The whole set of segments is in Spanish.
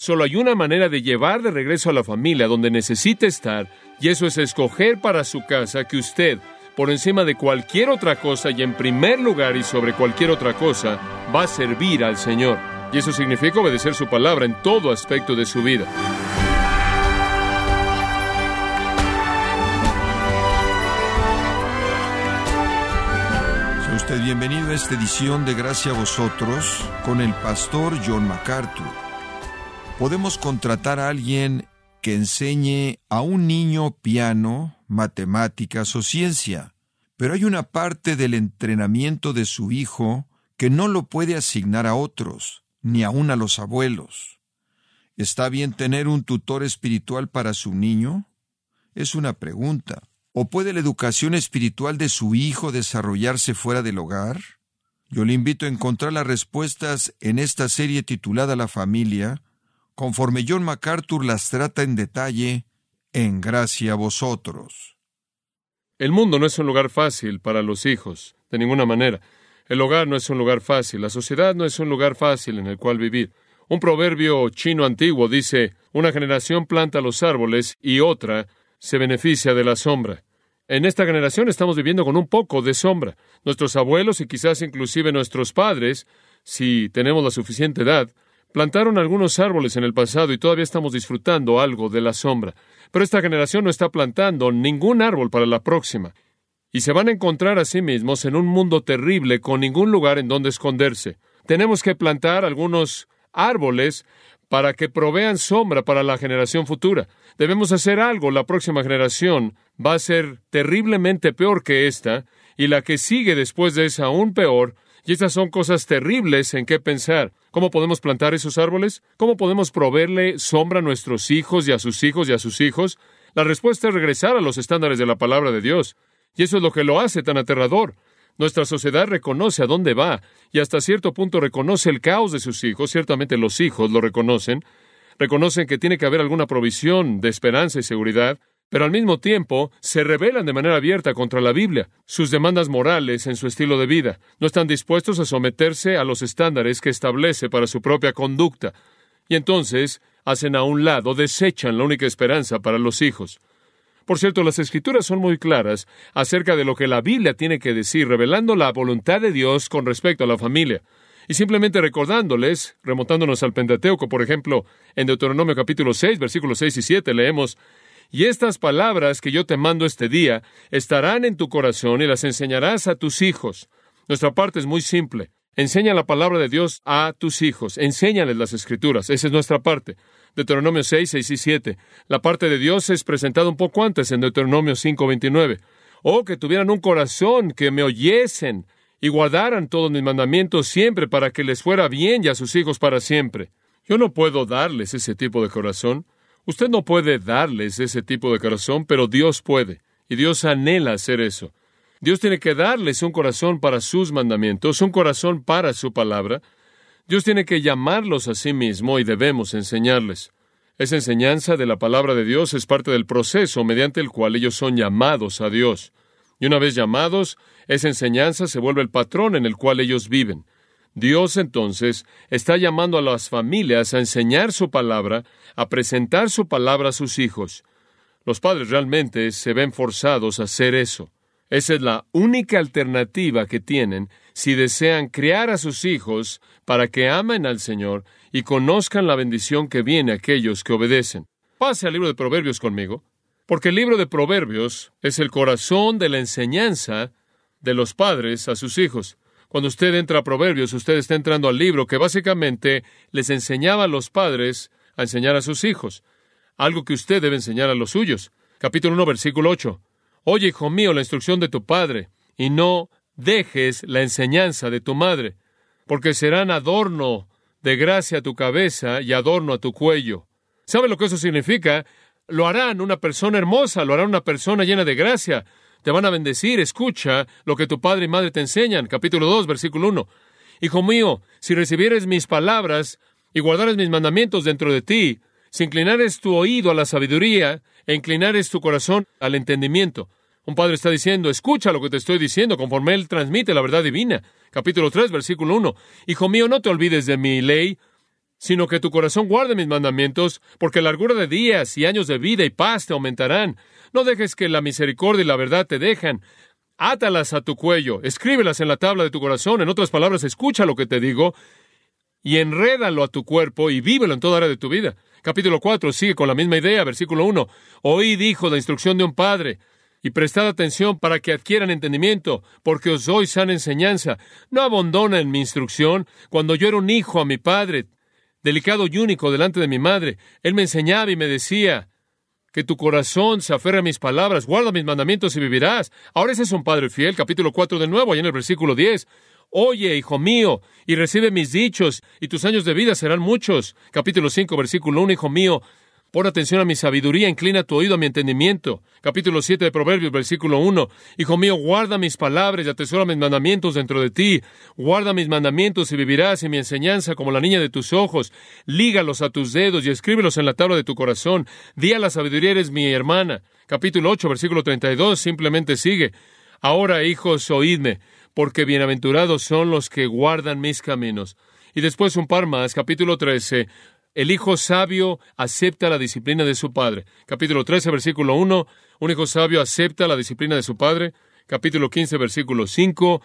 Solo hay una manera de llevar de regreso a la familia donde necesita estar, y eso es escoger para su casa que usted, por encima de cualquier otra cosa y en primer lugar y sobre cualquier otra cosa, va a servir al Señor. Y eso significa obedecer su palabra en todo aspecto de su vida. Bienvenido a esta edición de Gracia a vosotros con el pastor John MacArthur podemos contratar a alguien que enseñe a un niño piano, matemáticas o ciencia, pero hay una parte del entrenamiento de su hijo que no lo puede asignar a otros, ni aun a los abuelos. ¿Está bien tener un tutor espiritual para su niño? Es una pregunta. ¿O puede la educación espiritual de su hijo desarrollarse fuera del hogar? Yo le invito a encontrar las respuestas en esta serie titulada La familia, conforme John MacArthur las trata en detalle, en gracia a vosotros. El mundo no es un lugar fácil para los hijos, de ninguna manera. El hogar no es un lugar fácil, la sociedad no es un lugar fácil en el cual vivir. Un proverbio chino antiguo dice, una generación planta los árboles y otra se beneficia de la sombra. En esta generación estamos viviendo con un poco de sombra. Nuestros abuelos y quizás inclusive nuestros padres, si tenemos la suficiente edad, Plantaron algunos árboles en el pasado y todavía estamos disfrutando algo de la sombra. Pero esta generación no está plantando ningún árbol para la próxima. Y se van a encontrar a sí mismos en un mundo terrible con ningún lugar en donde esconderse. Tenemos que plantar algunos árboles para que provean sombra para la generación futura. Debemos hacer algo. La próxima generación va a ser terriblemente peor que esta, y la que sigue después de esa aún peor, y estas son cosas terribles en qué pensar. ¿Cómo podemos plantar esos árboles? ¿Cómo podemos proveerle sombra a nuestros hijos y a sus hijos y a sus hijos? La respuesta es regresar a los estándares de la palabra de Dios. Y eso es lo que lo hace tan aterrador. Nuestra sociedad reconoce a dónde va y hasta cierto punto reconoce el caos de sus hijos. Ciertamente los hijos lo reconocen. Reconocen que tiene que haber alguna provisión de esperanza y seguridad pero al mismo tiempo se rebelan de manera abierta contra la Biblia, sus demandas morales en su estilo de vida. No están dispuestos a someterse a los estándares que establece para su propia conducta. Y entonces hacen a un lado, desechan la única esperanza para los hijos. Por cierto, las escrituras son muy claras acerca de lo que la Biblia tiene que decir, revelando la voluntad de Dios con respecto a la familia. Y simplemente recordándoles, remontándonos al Pentateuco, por ejemplo, en Deuteronomio capítulo 6, versículos 6 y 7, leemos, y estas palabras que yo te mando este día estarán en tu corazón y las enseñarás a tus hijos. Nuestra parte es muy simple. Enseña la palabra de Dios a tus hijos. Enséñales las escrituras. Esa es nuestra parte. Deuteronomio 6, 6 y 7. La parte de Dios es presentada un poco antes en Deuteronomio 5, 29. Oh, que tuvieran un corazón, que me oyesen y guardaran todos mis mandamientos siempre para que les fuera bien y a sus hijos para siempre. Yo no puedo darles ese tipo de corazón. Usted no puede darles ese tipo de corazón, pero Dios puede, y Dios anhela hacer eso. Dios tiene que darles un corazón para sus mandamientos, un corazón para su palabra. Dios tiene que llamarlos a sí mismo y debemos enseñarles. Esa enseñanza de la palabra de Dios es parte del proceso mediante el cual ellos son llamados a Dios. Y una vez llamados, esa enseñanza se vuelve el patrón en el cual ellos viven. Dios entonces está llamando a las familias a enseñar su palabra, a presentar su palabra a sus hijos. Los padres realmente se ven forzados a hacer eso. Esa es la única alternativa que tienen si desean criar a sus hijos para que amen al Señor y conozcan la bendición que viene a aquellos que obedecen. Pase al libro de Proverbios conmigo, porque el libro de Proverbios es el corazón de la enseñanza de los padres a sus hijos. Cuando usted entra a Proverbios, usted está entrando al libro que básicamente les enseñaba a los padres a enseñar a sus hijos, algo que usted debe enseñar a los suyos. Capítulo 1, versículo 8. Oye, hijo mío, la instrucción de tu padre, y no dejes la enseñanza de tu madre, porque serán adorno de gracia a tu cabeza y adorno a tu cuello. ¿Sabe lo que eso significa? Lo harán una persona hermosa, lo harán una persona llena de gracia, te van a bendecir. Escucha lo que tu padre y madre te enseñan. Capítulo 2, versículo 1. Hijo mío, si recibieres mis palabras y guardares mis mandamientos dentro de ti, si inclinares tu oído a la sabiduría e inclinares tu corazón al entendimiento. Un padre está diciendo, escucha lo que te estoy diciendo, conforme él transmite la verdad divina. Capítulo 3, versículo 1. Hijo mío, no te olvides de mi ley, sino que tu corazón guarde mis mandamientos, porque largura de días y años de vida y paz te aumentarán. No dejes que la misericordia y la verdad te dejan. Átalas a tu cuello, escríbelas en la tabla de tu corazón. En otras palabras, escucha lo que te digo y enrédalo a tu cuerpo y vívelo en toda área de tu vida. Capítulo 4 sigue con la misma idea, versículo 1. Oí, dijo, la instrucción de un padre, y prestad atención para que adquieran entendimiento, porque os doy sana enseñanza. No abandonen mi instrucción. Cuando yo era un hijo a mi padre, delicado y único delante de mi madre, él me enseñaba y me decía, que tu corazón se aferre a mis palabras, guarda mis mandamientos y vivirás. Ahora ese es un Padre fiel, capítulo 4 de nuevo, ahí en el versículo 10. Oye, hijo mío, y recibe mis dichos, y tus años de vida serán muchos. Capítulo 5, versículo 1, hijo mío, Pon atención a mi sabiduría, inclina tu oído a mi entendimiento. Capítulo 7 de Proverbios, versículo 1. Hijo mío, guarda mis palabras y atesora mis mandamientos dentro de ti. Guarda mis mandamientos y vivirás y mi enseñanza como la niña de tus ojos. Lígalos a tus dedos y escríbelos en la tabla de tu corazón. Di a la sabiduría eres mi hermana. Capítulo 8, versículo 32, simplemente sigue. Ahora, hijos, oídme, porque bienaventurados son los que guardan mis caminos. Y después un par más, capítulo 13, el hijo sabio acepta la disciplina de su padre. Capítulo 13, versículo 1. Un hijo sabio acepta la disciplina de su padre. Capítulo 15, versículo 5.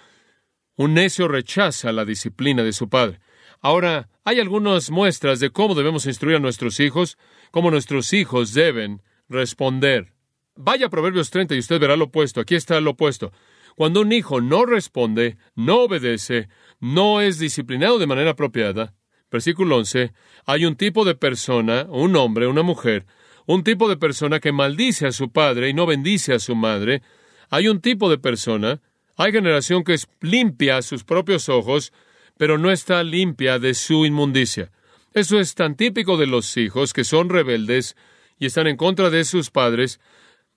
Un necio rechaza la disciplina de su padre. Ahora, hay algunas muestras de cómo debemos instruir a nuestros hijos, cómo nuestros hijos deben responder. Vaya a Proverbios 30 y usted verá lo opuesto. Aquí está lo opuesto. Cuando un hijo no responde, no obedece, no es disciplinado de manera apropiada, Versículo 11. Hay un tipo de persona, un hombre, una mujer, un tipo de persona que maldice a su padre y no bendice a su madre. Hay un tipo de persona, hay generación que es limpia a sus propios ojos, pero no está limpia de su inmundicia. Eso es tan típico de los hijos que son rebeldes y están en contra de sus padres,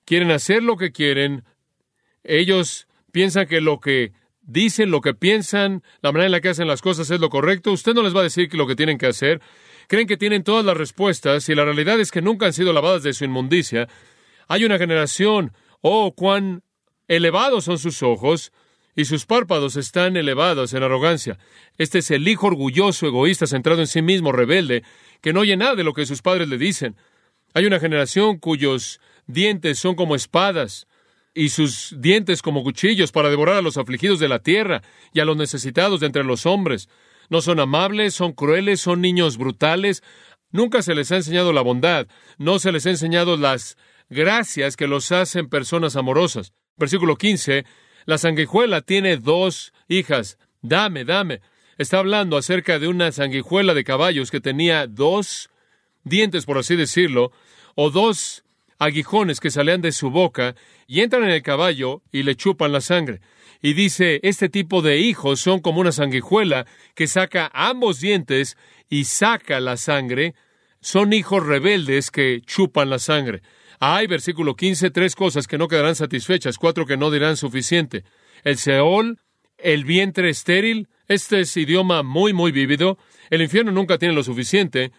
quieren hacer lo que quieren, ellos piensan que lo que dicen lo que piensan, la manera en la que hacen las cosas es lo correcto, usted no les va a decir lo que tienen que hacer. Creen que tienen todas las respuestas y la realidad es que nunca han sido lavadas de su inmundicia. Hay una generación, oh, cuán elevados son sus ojos y sus párpados están elevados en arrogancia. Este es el hijo orgulloso, egoísta, centrado en sí mismo, rebelde, que no oye nada de lo que sus padres le dicen. Hay una generación cuyos dientes son como espadas, y sus dientes como cuchillos para devorar a los afligidos de la tierra y a los necesitados de entre los hombres. No son amables, son crueles, son niños brutales. Nunca se les ha enseñado la bondad, no se les ha enseñado las gracias que los hacen personas amorosas. Versículo 15, la sanguijuela tiene dos hijas. Dame, dame. Está hablando acerca de una sanguijuela de caballos que tenía dos dientes, por así decirlo, o dos aguijones que salían de su boca y entran en el caballo y le chupan la sangre. Y dice, este tipo de hijos son como una sanguijuela que saca ambos dientes y saca la sangre. Son hijos rebeldes que chupan la sangre. Hay, versículo 15, tres cosas que no quedarán satisfechas, cuatro que no dirán suficiente. El Seol, el vientre estéril, este es idioma muy, muy vívido. El infierno nunca tiene lo suficiente.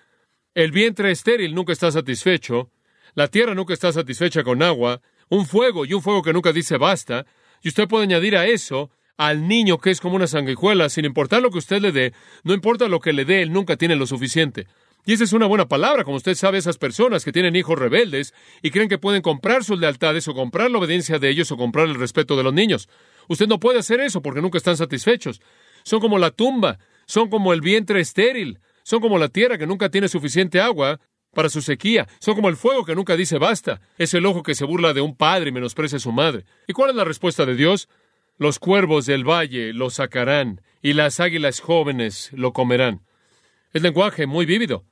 El vientre estéril nunca está satisfecho. La tierra nunca está satisfecha con agua, un fuego y un fuego que nunca dice basta, y usted puede añadir a eso al niño que es como una sanguijuela, sin importar lo que usted le dé, no importa lo que le dé, él nunca tiene lo suficiente. Y esa es una buena palabra, como usted sabe, esas personas que tienen hijos rebeldes y creen que pueden comprar sus lealtades o comprar la obediencia de ellos o comprar el respeto de los niños. Usted no puede hacer eso porque nunca están satisfechos. Son como la tumba, son como el vientre estéril, son como la tierra que nunca tiene suficiente agua para su sequía. Son como el fuego que nunca dice basta. Es el ojo que se burla de un padre y menosprecia a su madre. ¿Y cuál es la respuesta de Dios? Los cuervos del valle lo sacarán y las águilas jóvenes lo comerán. Es lenguaje muy vívido.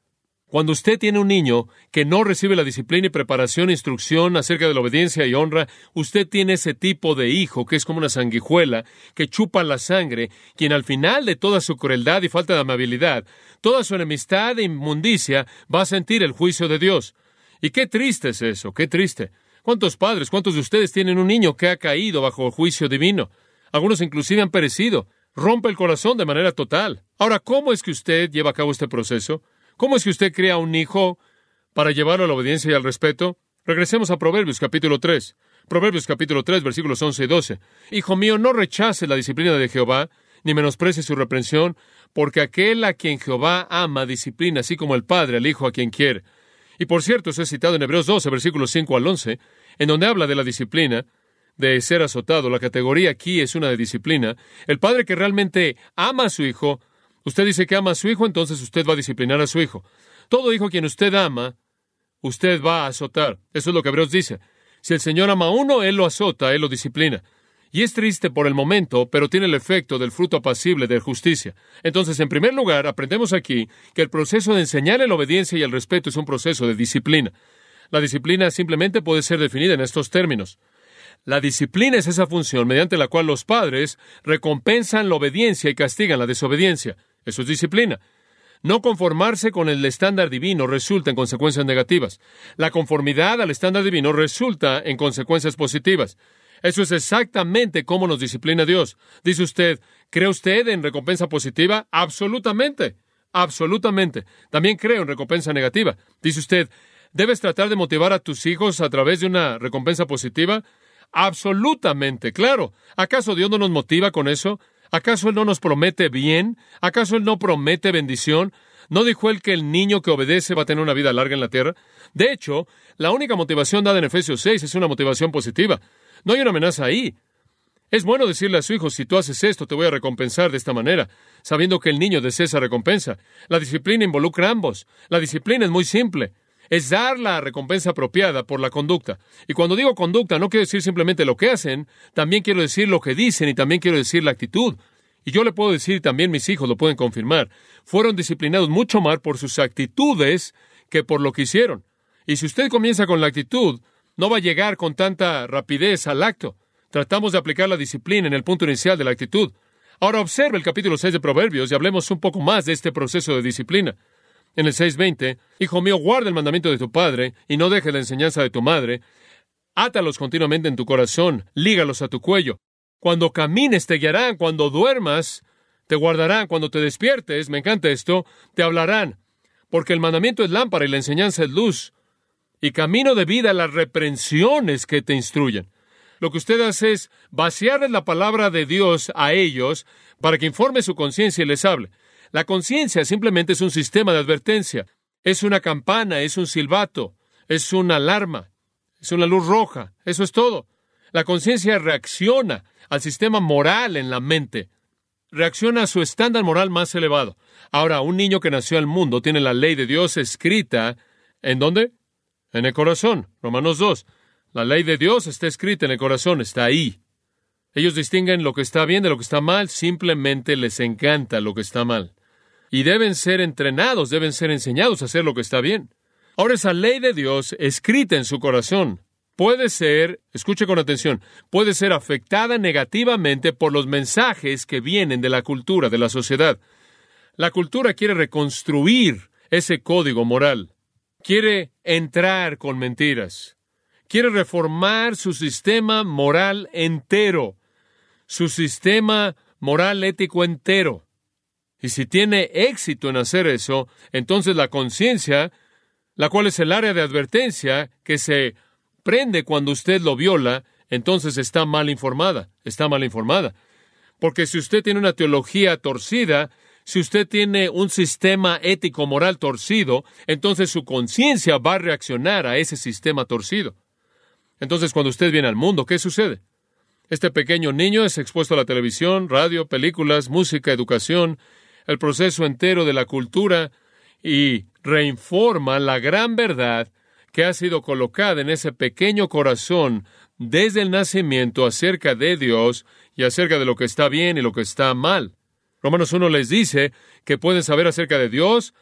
Cuando usted tiene un niño que no recibe la disciplina y preparación instrucción acerca de la obediencia y honra, usted tiene ese tipo de hijo que es como una sanguijuela que chupa la sangre, quien al final de toda su crueldad y falta de amabilidad, toda su enemistad e inmundicia, va a sentir el juicio de Dios. Y qué triste es eso, qué triste. ¿Cuántos padres, cuántos de ustedes tienen un niño que ha caído bajo el juicio divino? Algunos inclusive han perecido. Rompe el corazón de manera total. Ahora, ¿cómo es que usted lleva a cabo este proceso? ¿Cómo es que usted crea un hijo para llevarlo a la obediencia y al respeto? Regresemos a Proverbios capítulo 3. Proverbios capítulo 3, versículos 11 y 12. Hijo mío, no rechace la disciplina de Jehová, ni menosprecie su reprensión, porque aquel a quien Jehová ama disciplina, así como el Padre al Hijo a quien quiere. Y por cierto, eso es citado en Hebreos 12, versículos 5 al 11, en donde habla de la disciplina, de ser azotado. La categoría aquí es una de disciplina. El padre que realmente ama a su hijo, usted dice que ama a su hijo, entonces usted va a disciplinar a su hijo. Todo hijo quien usted ama, usted va a azotar. Eso es lo que Hebreos dice. Si el Señor ama a uno, Él lo azota, Él lo disciplina. Y es triste por el momento, pero tiene el efecto del fruto apacible de justicia. Entonces, en primer lugar, aprendemos aquí que el proceso de enseñar la obediencia y el respeto es un proceso de disciplina. La disciplina simplemente puede ser definida en estos términos. La disciplina es esa función mediante la cual los padres recompensan la obediencia y castigan la desobediencia. Eso es disciplina. No conformarse con el estándar divino resulta en consecuencias negativas. La conformidad al estándar divino resulta en consecuencias positivas. Eso es exactamente cómo nos disciplina Dios. Dice usted, ¿cree usted en recompensa positiva? Absolutamente. Absolutamente. También creo en recompensa negativa. Dice usted, ¿debes tratar de motivar a tus hijos a través de una recompensa positiva? Absolutamente, claro. ¿Acaso Dios no nos motiva con eso? ¿Acaso Él no nos promete bien? ¿Acaso Él no promete bendición? ¿No dijo Él que el niño que obedece va a tener una vida larga en la tierra? De hecho, la única motivación dada en Efesios 6 es una motivación positiva. No hay una amenaza ahí. Es bueno decirle a su hijo, si tú haces esto, te voy a recompensar de esta manera, sabiendo que el niño desea esa recompensa. La disciplina involucra a ambos. La disciplina es muy simple es dar la recompensa apropiada por la conducta. Y cuando digo conducta, no quiero decir simplemente lo que hacen, también quiero decir lo que dicen y también quiero decir la actitud. Y yo le puedo decir, también mis hijos lo pueden confirmar, fueron disciplinados mucho más por sus actitudes que por lo que hicieron. Y si usted comienza con la actitud, no va a llegar con tanta rapidez al acto. Tratamos de aplicar la disciplina en el punto inicial de la actitud. Ahora observe el capítulo 6 de Proverbios y hablemos un poco más de este proceso de disciplina en el 6.20, Hijo mío, guarda el mandamiento de tu padre y no dejes la enseñanza de tu madre. Átalos continuamente en tu corazón, lígalos a tu cuello. Cuando camines te guiarán, cuando duermas te guardarán, cuando te despiertes, me encanta esto, te hablarán. Porque el mandamiento es lámpara y la enseñanza es luz. Y camino de vida las reprensiones que te instruyen. Lo que usted hace es vaciarles la palabra de Dios a ellos para que informe su conciencia y les hable. La conciencia simplemente es un sistema de advertencia, es una campana, es un silbato, es una alarma, es una luz roja, eso es todo. La conciencia reacciona al sistema moral en la mente, reacciona a su estándar moral más elevado. Ahora, un niño que nació al mundo tiene la ley de Dios escrita, ¿en dónde? En el corazón, Romanos 2. La ley de Dios está escrita en el corazón, está ahí. Ellos distinguen lo que está bien de lo que está mal, simplemente les encanta lo que está mal y deben ser entrenados, deben ser enseñados a hacer lo que está bien. Ahora esa ley de Dios escrita en su corazón puede ser, escuche con atención, puede ser afectada negativamente por los mensajes que vienen de la cultura, de la sociedad. La cultura quiere reconstruir ese código moral, quiere entrar con mentiras, quiere reformar su sistema moral entero, su sistema moral ético entero. Y si tiene éxito en hacer eso, entonces la conciencia, la cual es el área de advertencia que se prende cuando usted lo viola, entonces está mal informada, está mal informada. Porque si usted tiene una teología torcida, si usted tiene un sistema ético moral torcido, entonces su conciencia va a reaccionar a ese sistema torcido. Entonces, cuando usted viene al mundo, ¿qué sucede? Este pequeño niño es expuesto a la televisión, radio, películas, música, educación, el proceso entero de la cultura y reinforma la gran verdad que ha sido colocada en ese pequeño corazón desde el nacimiento acerca de Dios y acerca de lo que está bien y lo que está mal. Romanos 1 les dice que pueden saber acerca de Dios,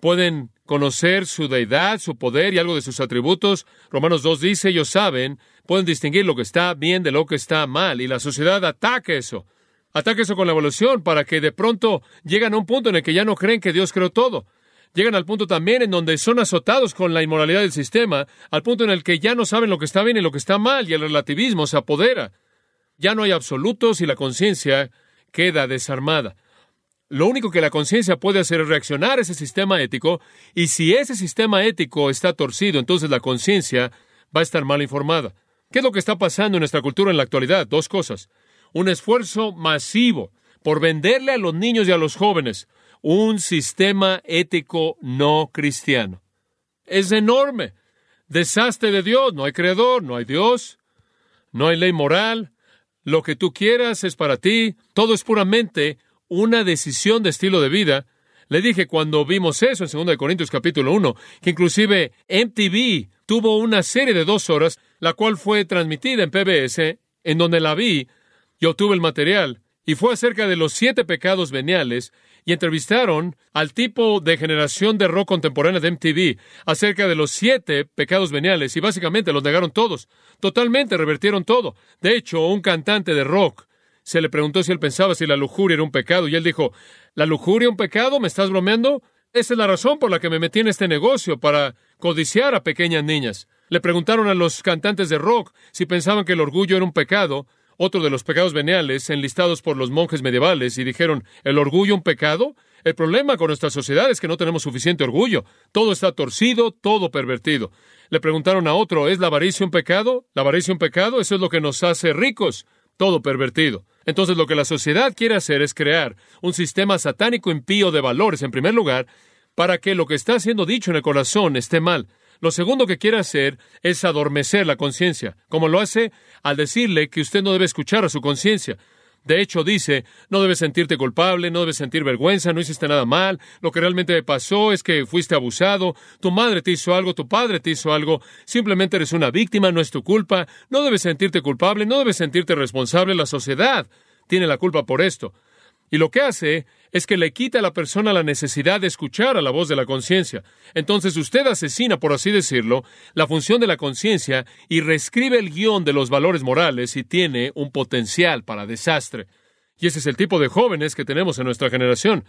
pueden conocer su deidad, su poder y algo de sus atributos. Romanos 2 dice, ellos saben, pueden distinguir lo que está bien de lo que está mal, y la sociedad ataca eso. Ataque eso con la evolución para que de pronto llegan a un punto en el que ya no creen que Dios creó todo. Llegan al punto también en donde son azotados con la inmoralidad del sistema, al punto en el que ya no saben lo que está bien y lo que está mal, y el relativismo se apodera. Ya no hay absolutos y la conciencia queda desarmada. Lo único que la conciencia puede hacer es reaccionar a ese sistema ético, y si ese sistema ético está torcido, entonces la conciencia va a estar mal informada. ¿Qué es lo que está pasando en nuestra cultura en la actualidad? Dos cosas un esfuerzo masivo por venderle a los niños y a los jóvenes un sistema ético no cristiano. Es enorme. Desastre de Dios. No hay creador, no hay Dios, no hay ley moral. Lo que tú quieras es para ti. Todo es puramente una decisión de estilo de vida. Le dije cuando vimos eso en 2 Corintios capítulo 1, que inclusive MTV tuvo una serie de dos horas, la cual fue transmitida en PBS, en donde la vi, yo tuve el material, y fue acerca de los siete pecados veniales, y entrevistaron al tipo de generación de rock contemporánea de MTV acerca de los siete pecados veniales, y básicamente los negaron todos, totalmente revertieron todo. De hecho, un cantante de rock se le preguntó si él pensaba si la lujuria era un pecado, y él dijo, ¿la lujuria un pecado? ¿Me estás bromeando? Esa es la razón por la que me metí en este negocio, para codiciar a pequeñas niñas. Le preguntaron a los cantantes de rock si pensaban que el orgullo era un pecado, otro de los pecados veniales enlistados por los monjes medievales, y dijeron, ¿el orgullo un pecado? El problema con nuestra sociedad es que no tenemos suficiente orgullo. Todo está torcido, todo pervertido. Le preguntaron a otro, ¿es la avaricia un pecado? ¿La avaricia un pecado? Eso es lo que nos hace ricos. Todo pervertido. Entonces lo que la sociedad quiere hacer es crear un sistema satánico impío de valores, en primer lugar, para que lo que está siendo dicho en el corazón esté mal. Lo segundo que quiere hacer es adormecer la conciencia, como lo hace al decirle que usted no debe escuchar a su conciencia. De hecho, dice, no debes sentirte culpable, no debes sentir vergüenza, no hiciste nada mal, lo que realmente pasó es que fuiste abusado, tu madre te hizo algo, tu padre te hizo algo, simplemente eres una víctima, no es tu culpa, no debes sentirte culpable, no debes sentirte responsable, la sociedad tiene la culpa por esto. Y lo que hace es que le quita a la persona la necesidad de escuchar a la voz de la conciencia. Entonces usted asesina, por así decirlo, la función de la conciencia y reescribe el guion de los valores morales y tiene un potencial para desastre. Y ese es el tipo de jóvenes que tenemos en nuestra generación.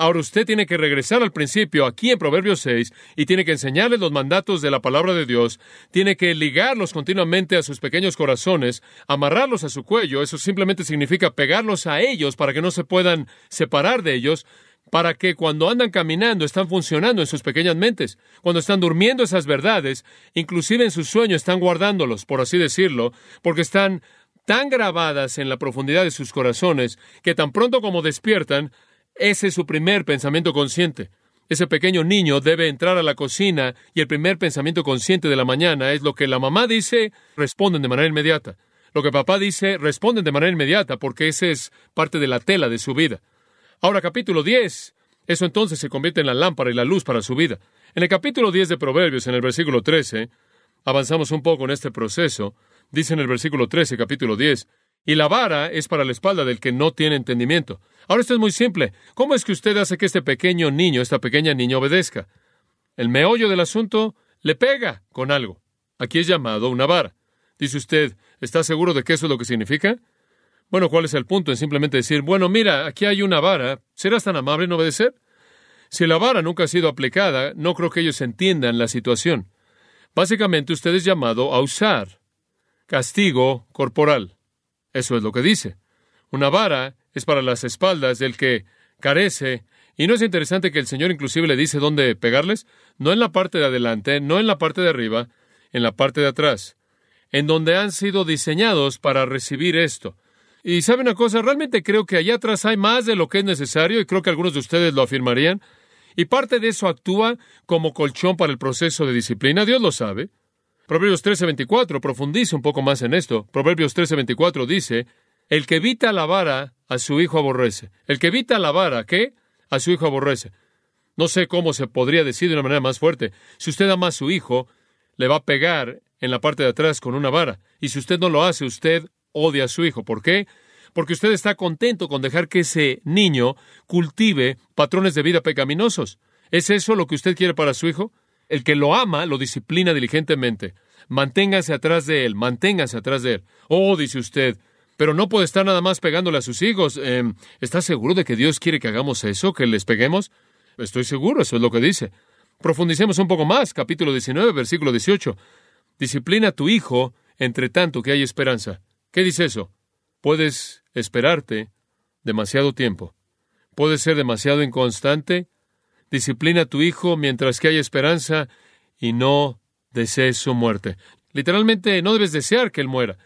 Ahora usted tiene que regresar al principio aquí en Proverbios 6 y tiene que enseñarles los mandatos de la palabra de Dios, tiene que ligarlos continuamente a sus pequeños corazones, amarrarlos a su cuello, eso simplemente significa pegarlos a ellos para que no se puedan separar de ellos, para que cuando andan caminando están funcionando en sus pequeñas mentes, cuando están durmiendo esas verdades, inclusive en sus sueños están guardándolos, por así decirlo, porque están tan grabadas en la profundidad de sus corazones que tan pronto como despiertan, ese es su primer pensamiento consciente. Ese pequeño niño debe entrar a la cocina y el primer pensamiento consciente de la mañana es lo que la mamá dice, responden de manera inmediata. Lo que papá dice, responden de manera inmediata porque ese es parte de la tela de su vida. Ahora capítulo 10, eso entonces se convierte en la lámpara y la luz para su vida. En el capítulo 10 de Proverbios, en el versículo 13, avanzamos un poco en este proceso, dice en el versículo 13, capítulo 10, y la vara es para la espalda del que no tiene entendimiento. Ahora esto es muy simple. ¿Cómo es que usted hace que este pequeño niño, esta pequeña niña obedezca? El meollo del asunto le pega con algo. Aquí es llamado una vara. Dice usted, ¿está seguro de que eso es lo que significa? Bueno, ¿cuál es el punto? En simplemente decir, bueno, mira, aquí hay una vara, ¿serás tan amable en obedecer? Si la vara nunca ha sido aplicada, no creo que ellos entiendan la situación. Básicamente usted es llamado a usar castigo corporal. Eso es lo que dice. Una vara es para las espaldas del que carece. Y no es interesante que el Señor inclusive le dice dónde pegarles, no en la parte de adelante, no en la parte de arriba, en la parte de atrás, en donde han sido diseñados para recibir esto. Y sabe una cosa, realmente creo que allá atrás hay más de lo que es necesario y creo que algunos de ustedes lo afirmarían. Y parte de eso actúa como colchón para el proceso de disciplina, Dios lo sabe. Proverbios 13:24 profundice un poco más en esto. Proverbios 13:24 dice, el que evita la vara a su hijo aborrece. El que evita la vara, ¿qué? A su hijo aborrece. No sé cómo se podría decir de una manera más fuerte. Si usted ama a su hijo, le va a pegar en la parte de atrás con una vara. Y si usted no lo hace, usted odia a su hijo. ¿Por qué? Porque usted está contento con dejar que ese niño cultive patrones de vida pecaminosos. ¿Es eso lo que usted quiere para su hijo? El que lo ama lo disciplina diligentemente. Manténgase atrás de él, manténgase atrás de él. Oh, dice usted, pero no puede estar nada más pegándole a sus hijos. Eh, ¿Está seguro de que Dios quiere que hagamos eso, que les peguemos? Estoy seguro, eso es lo que dice. Profundicemos un poco más, capítulo 19, versículo 18. Disciplina a tu hijo entre tanto que hay esperanza. ¿Qué dice eso? Puedes esperarte demasiado tiempo. Puedes ser demasiado inconstante Disciplina a tu hijo mientras que hay esperanza y no desees su muerte. Literalmente, no debes desear que él muera.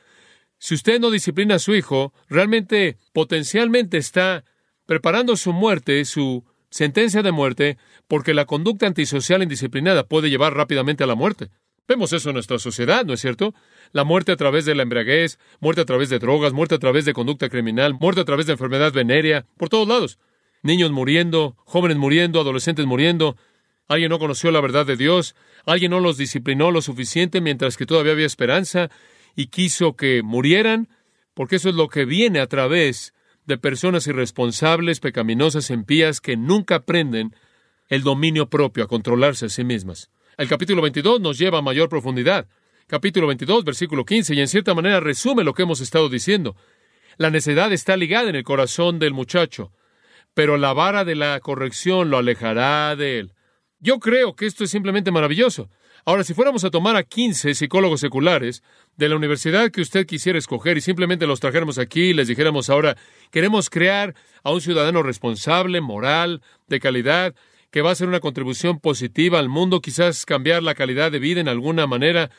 Si usted no disciplina a su hijo, realmente, potencialmente está preparando su muerte, su sentencia de muerte, porque la conducta antisocial indisciplinada puede llevar rápidamente a la muerte. Vemos eso en nuestra sociedad, ¿no es cierto? La muerte a través de la embriaguez, muerte a través de drogas, muerte a través de conducta criminal, muerte a través de enfermedad venérea, por todos lados. Niños muriendo, jóvenes muriendo, adolescentes muriendo. Alguien no conoció la verdad de Dios, alguien no los disciplinó lo suficiente mientras que todavía había esperanza y quiso que murieran, porque eso es lo que viene a través de personas irresponsables, pecaminosas, impías, que nunca aprenden el dominio propio, a controlarse a sí mismas. El capítulo 22 nos lleva a mayor profundidad. Capítulo 22, versículo 15, y en cierta manera resume lo que hemos estado diciendo. La necedad está ligada en el corazón del muchacho, pero la vara de la corrección lo alejará de él. Yo creo que esto es simplemente maravilloso. Ahora, si fuéramos a tomar a 15 psicólogos seculares de la universidad que usted quisiera escoger y simplemente los trajéramos aquí y les dijéramos ahora, queremos crear a un ciudadano responsable, moral, de calidad, que va a hacer una contribución positiva al mundo, quizás cambiar la calidad de vida en alguna manera,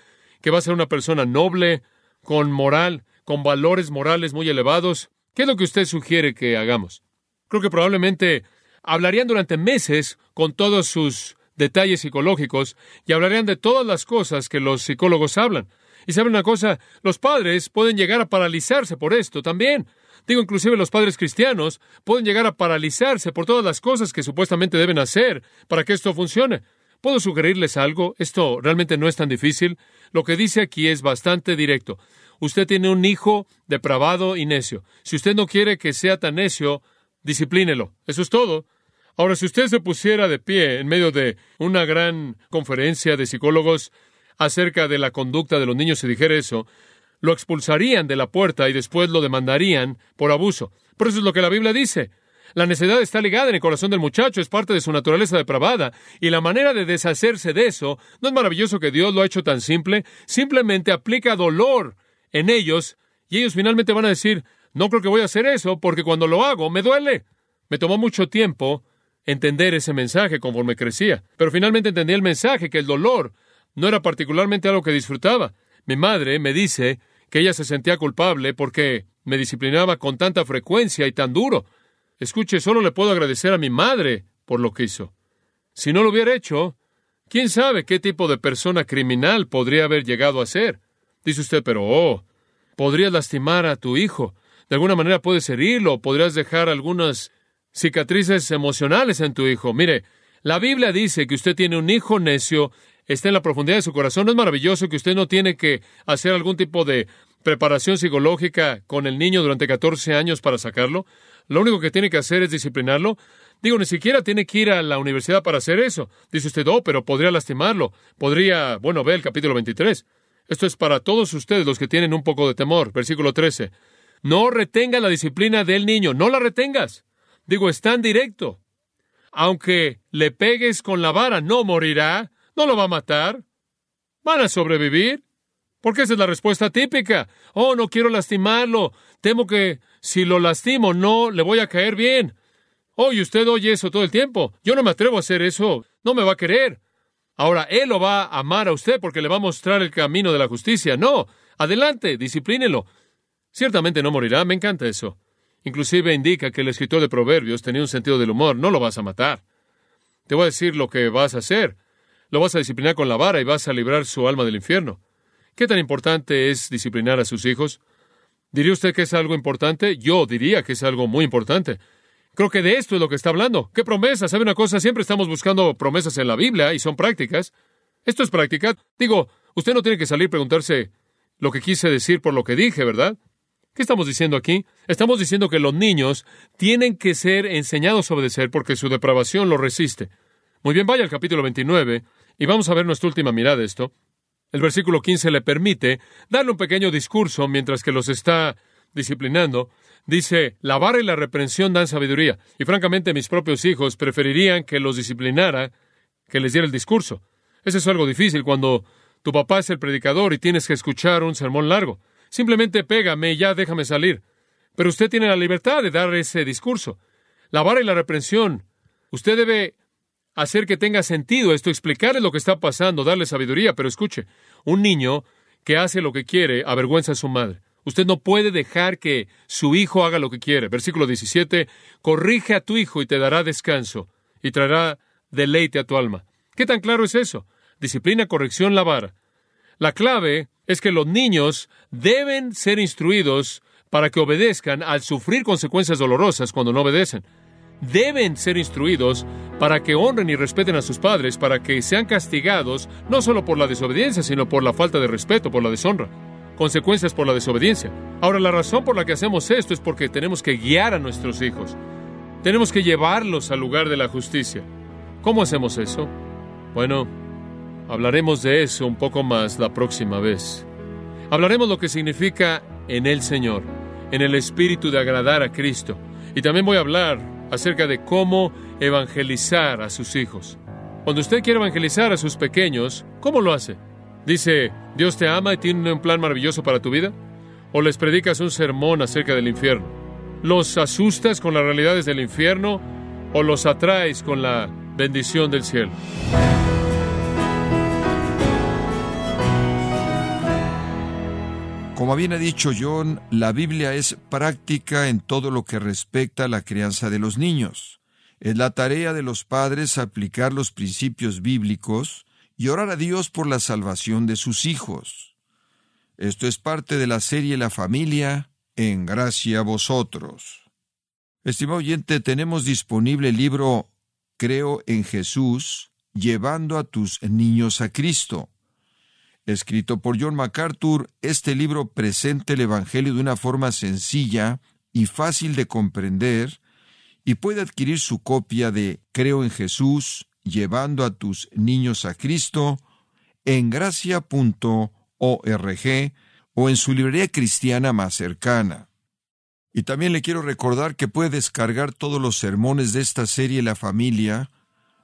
que va a ser una persona noble, con moral, con valores morales muy elevados, ¿qué es lo que usted sugiere que hagamos? Creo que probablemente hablarían durante meses con todos sus detalles psicológicos y hablarían de todas las cosas que los psicólogos hablan. Y saben una cosa, los padres pueden llegar a paralizarse por esto también. Digo, inclusive los padres cristianos pueden llegar a paralizarse por todas las cosas que supuestamente deben hacer para que esto funcione. ¿Puedo sugerirles algo? Esto realmente no es tan difícil. Lo que dice aquí es bastante directo. Usted tiene un hijo depravado y necio. Si usted no quiere que sea tan necio, disciplínelo. Eso es todo. Ahora, si usted se pusiera de pie en medio de una gran conferencia de psicólogos acerca de la conducta de los niños y dijera eso, lo expulsarían de la puerta y después lo demandarían por abuso. Por eso es lo que la Biblia dice. La necesidad está ligada en el corazón del muchacho, es parte de su naturaleza depravada, y la manera de deshacerse de eso, ¿no es maravilloso que Dios lo ha hecho tan simple? Simplemente aplica dolor en ellos, y ellos finalmente van a decir, no creo que voy a hacer eso, porque cuando lo hago me duele. Me tomó mucho tiempo entender ese mensaje conforme crecía. Pero finalmente entendí el mensaje que el dolor no era particularmente algo que disfrutaba. Mi madre me dice que ella se sentía culpable porque me disciplinaba con tanta frecuencia y tan duro. Escuche, solo le puedo agradecer a mi madre por lo que hizo. Si no lo hubiera hecho, quién sabe qué tipo de persona criminal podría haber llegado a ser. Dice usted, pero oh, podrías lastimar a tu hijo. De alguna manera puedes herirlo, podrías dejar algunas cicatrices emocionales en tu hijo. Mire, la Biblia dice que usted tiene un hijo necio, está en la profundidad de su corazón. ¿No es maravilloso que usted no tiene que hacer algún tipo de preparación psicológica con el niño durante 14 años para sacarlo? Lo único que tiene que hacer es disciplinarlo. Digo, ni siquiera tiene que ir a la universidad para hacer eso. Dice usted, oh, pero podría lastimarlo. Podría, bueno, ve el capítulo 23. Esto es para todos ustedes los que tienen un poco de temor. Versículo 13. No retenga la disciplina del niño, no la retengas. Digo, es tan directo. Aunque le pegues con la vara, no morirá, no lo va a matar. Van a sobrevivir. Porque esa es la respuesta típica. Oh, no quiero lastimarlo. Temo que si lo lastimo no le voy a caer bien. Oh, y usted oye eso todo el tiempo. Yo no me atrevo a hacer eso. No me va a querer. Ahora, él lo va a amar a usted porque le va a mostrar el camino de la justicia. No. Adelante, disciplínelo. Ciertamente no morirá. Me encanta eso. Inclusive indica que el escritor de Proverbios tenía un sentido del humor. No lo vas a matar. Te voy a decir lo que vas a hacer. Lo vas a disciplinar con la vara y vas a librar su alma del infierno. ¿Qué tan importante es disciplinar a sus hijos? ¿Diría usted que es algo importante? Yo diría que es algo muy importante. Creo que de esto es lo que está hablando. ¿Qué promesas? ¿Sabe una cosa? Siempre estamos buscando promesas en la Biblia y son prácticas. Esto es práctica. Digo, usted no tiene que salir a preguntarse lo que quise decir por lo que dije, ¿verdad? ¿Qué estamos diciendo aquí? Estamos diciendo que los niños tienen que ser enseñados a obedecer porque su depravación lo resiste. Muy bien, vaya al capítulo 29 y vamos a ver nuestra última mirada de esto. El versículo 15 le permite darle un pequeño discurso mientras que los está disciplinando. Dice, la vara y la reprensión dan sabiduría. Y francamente mis propios hijos preferirían que los disciplinara que les diera el discurso. Eso es algo difícil cuando tu papá es el predicador y tienes que escuchar un sermón largo. Simplemente pégame y ya déjame salir. Pero usted tiene la libertad de dar ese discurso. La vara y la reprensión. Usted debe hacer que tenga sentido esto, explicarle lo que está pasando, darle sabiduría. Pero escuche, un niño que hace lo que quiere avergüenza a su madre. Usted no puede dejar que su hijo haga lo que quiere. Versículo 17, corrige a tu hijo y te dará descanso y traerá deleite a tu alma. ¿Qué tan claro es eso? Disciplina, corrección, la vara. La clave es que los niños deben ser instruidos para que obedezcan al sufrir consecuencias dolorosas cuando no obedecen. Deben ser instruidos para que honren y respeten a sus padres, para que sean castigados no solo por la desobediencia, sino por la falta de respeto, por la deshonra consecuencias por la desobediencia. Ahora, la razón por la que hacemos esto es porque tenemos que guiar a nuestros hijos. Tenemos que llevarlos al lugar de la justicia. ¿Cómo hacemos eso? Bueno, hablaremos de eso un poco más la próxima vez. Hablaremos lo que significa en el Señor, en el espíritu de agradar a Cristo. Y también voy a hablar acerca de cómo evangelizar a sus hijos. Cuando usted quiere evangelizar a sus pequeños, ¿cómo lo hace? Dice, Dios te ama y tiene un plan maravilloso para tu vida. O les predicas un sermón acerca del infierno. ¿Los asustas con las realidades del infierno o los atraes con la bendición del cielo? Como bien ha dicho John, la Biblia es práctica en todo lo que respecta a la crianza de los niños. Es la tarea de los padres aplicar los principios bíblicos y orar a Dios por la salvación de sus hijos. Esto es parte de la serie La familia en gracia a vosotros. Estimado oyente, tenemos disponible el libro Creo en Jesús, llevando a tus niños a Cristo. Escrito por John MacArthur, este libro presenta el Evangelio de una forma sencilla y fácil de comprender, y puede adquirir su copia de Creo en Jesús, llevando a tus niños a Cristo en gracia.org o en su librería cristiana más cercana. Y también le quiero recordar que puede descargar todos los sermones de esta serie La familia,